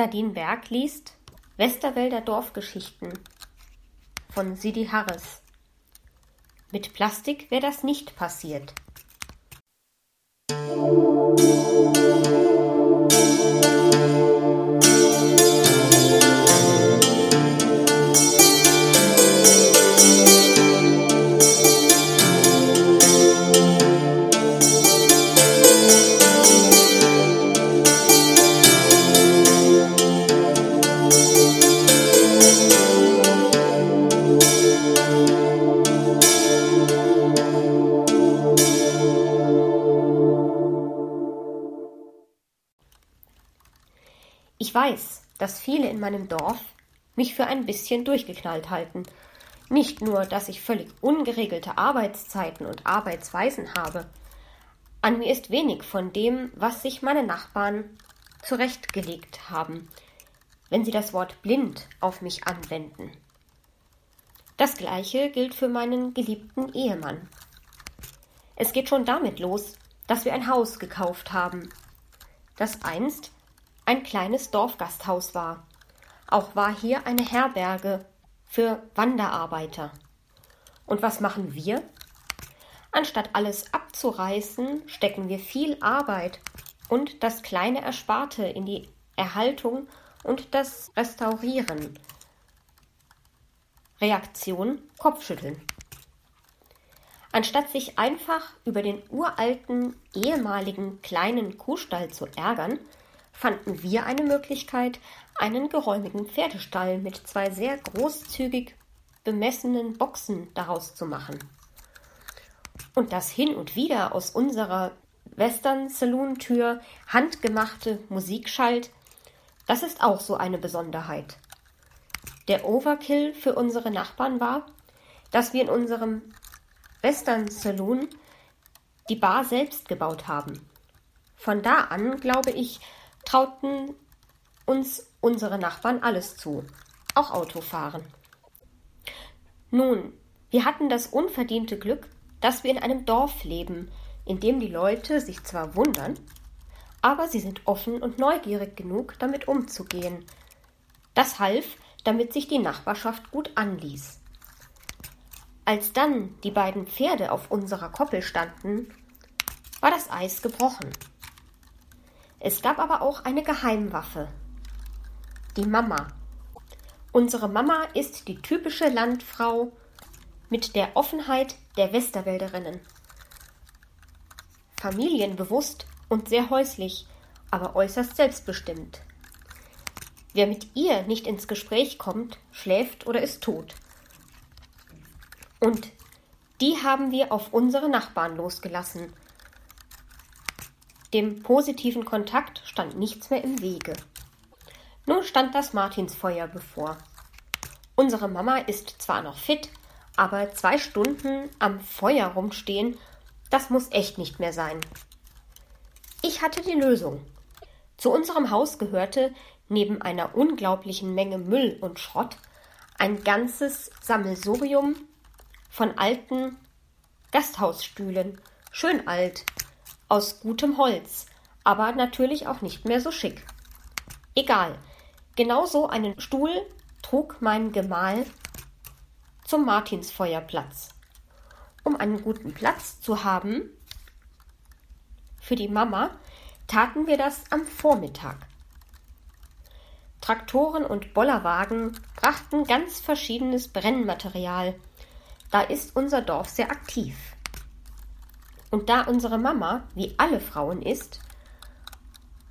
Nadine Berg liest Westerwälder Dorfgeschichten von Sidi Harris. Mit Plastik wäre das nicht passiert. Ich weiß, dass viele in meinem Dorf mich für ein bisschen durchgeknallt halten. Nicht nur, dass ich völlig ungeregelte Arbeitszeiten und Arbeitsweisen habe. An mir ist wenig von dem, was sich meine Nachbarn zurechtgelegt haben, wenn sie das Wort blind auf mich anwenden. Das gleiche gilt für meinen geliebten Ehemann. Es geht schon damit los, dass wir ein Haus gekauft haben, das einst ein kleines Dorfgasthaus war. Auch war hier eine Herberge für Wanderarbeiter. Und was machen wir? Anstatt alles abzureißen, stecken wir viel Arbeit und das kleine Ersparte in die Erhaltung und das Restaurieren. Reaktion Kopfschütteln. Anstatt sich einfach über den uralten ehemaligen kleinen Kuhstall zu ärgern, fanden wir eine Möglichkeit, einen geräumigen Pferdestall mit zwei sehr großzügig bemessenen Boxen daraus zu machen. Und das hin und wieder aus unserer Western Saloon Tür handgemachte Musik schallt, das ist auch so eine Besonderheit. Der Overkill für unsere Nachbarn war, dass wir in unserem Western Saloon die Bar selbst gebaut haben. Von da an, glaube ich, trauten uns unsere Nachbarn alles zu, auch Autofahren. Nun, wir hatten das unverdiente Glück, dass wir in einem Dorf leben, in dem die Leute sich zwar wundern, aber sie sind offen und neugierig genug, damit umzugehen. Das half, damit sich die Nachbarschaft gut anließ. Als dann die beiden Pferde auf unserer Koppel standen, war das Eis gebrochen. Es gab aber auch eine Geheimwaffe. Die Mama. Unsere Mama ist die typische Landfrau mit der Offenheit der Westerwälderinnen. Familienbewusst und sehr häuslich, aber äußerst selbstbestimmt. Wer mit ihr nicht ins Gespräch kommt, schläft oder ist tot. Und die haben wir auf unsere Nachbarn losgelassen, dem positiven Kontakt stand nichts mehr im Wege. Nun stand das Martinsfeuer bevor. Unsere Mama ist zwar noch fit, aber zwei Stunden am Feuer rumstehen, das muss echt nicht mehr sein. Ich hatte die Lösung. Zu unserem Haus gehörte neben einer unglaublichen Menge Müll und Schrott ein ganzes Sammelsurium von alten Gasthausstühlen, schön alt, aus gutem Holz, aber natürlich auch nicht mehr so schick. Egal, genau so einen Stuhl trug mein Gemahl zum Martinsfeuerplatz. Um einen guten Platz zu haben für die Mama, taten wir das am Vormittag. Traktoren und Bollerwagen brachten ganz verschiedenes Brennmaterial. Da ist unser Dorf sehr aktiv. Und da unsere Mama, wie alle Frauen ist,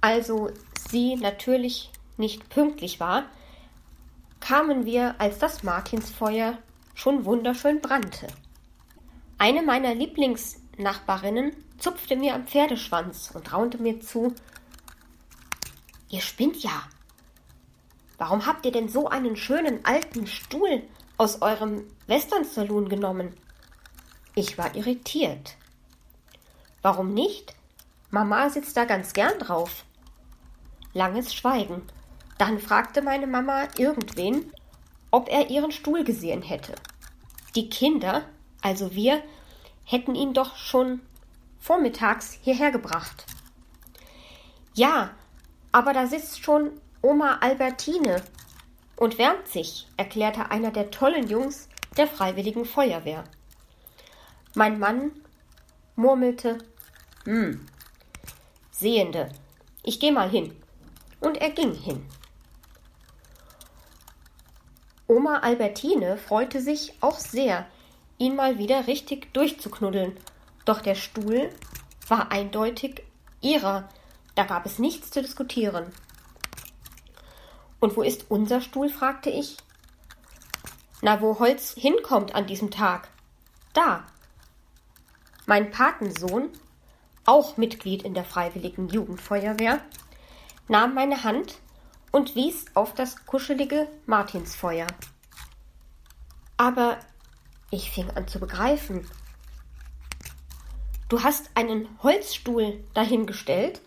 also sie natürlich nicht pünktlich war, kamen wir, als das Martinsfeuer schon wunderschön brannte. Eine meiner Lieblingsnachbarinnen zupfte mir am Pferdeschwanz und raunte mir zu Ihr spinnt ja. Warum habt ihr denn so einen schönen alten Stuhl aus eurem Western Saloon genommen? Ich war irritiert. Warum nicht? Mama sitzt da ganz gern drauf. Langes Schweigen. Dann fragte meine Mama irgendwen, ob er ihren Stuhl gesehen hätte. Die Kinder, also wir, hätten ihn doch schon vormittags hierher gebracht. Ja, aber da sitzt schon Oma Albertine und wärmt sich, erklärte einer der tollen Jungs der Freiwilligen Feuerwehr. Mein Mann murmelte, hm, Sehende, ich geh mal hin. Und er ging hin. Oma Albertine freute sich auch sehr, ihn mal wieder richtig durchzuknuddeln, doch der Stuhl war eindeutig ihrer, da gab es nichts zu diskutieren. Und wo ist unser Stuhl? fragte ich. Na, wo Holz hinkommt an diesem Tag. Da. Mein Patensohn, auch Mitglied in der Freiwilligen Jugendfeuerwehr, nahm meine Hand und wies auf das kuschelige Martinsfeuer. Aber ich fing an zu begreifen. Du hast einen Holzstuhl dahingestellt?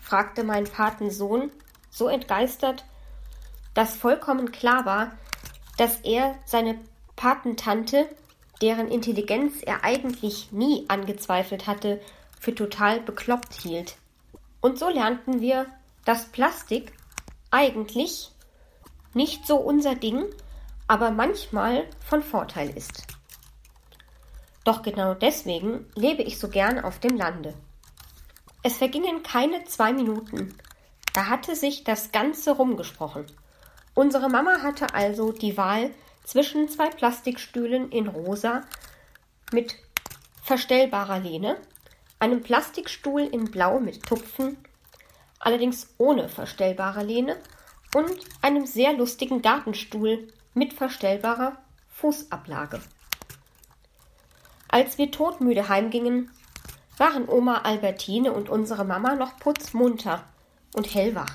fragte mein Patensohn, so entgeistert, dass vollkommen klar war, dass er seine Patentante, deren Intelligenz er eigentlich nie angezweifelt hatte, für total bekloppt hielt. Und so lernten wir, dass Plastik eigentlich nicht so unser Ding, aber manchmal von Vorteil ist. Doch genau deswegen lebe ich so gern auf dem Lande. Es vergingen keine zwei Minuten, da hatte sich das Ganze rumgesprochen. Unsere Mama hatte also die Wahl zwischen zwei Plastikstühlen in rosa mit verstellbarer Lehne, einem Plastikstuhl in blau mit Tupfen, allerdings ohne verstellbare Lehne, und einem sehr lustigen Gartenstuhl mit verstellbarer Fußablage. Als wir todmüde heimgingen, waren Oma Albertine und unsere Mama noch putzmunter und hellwach.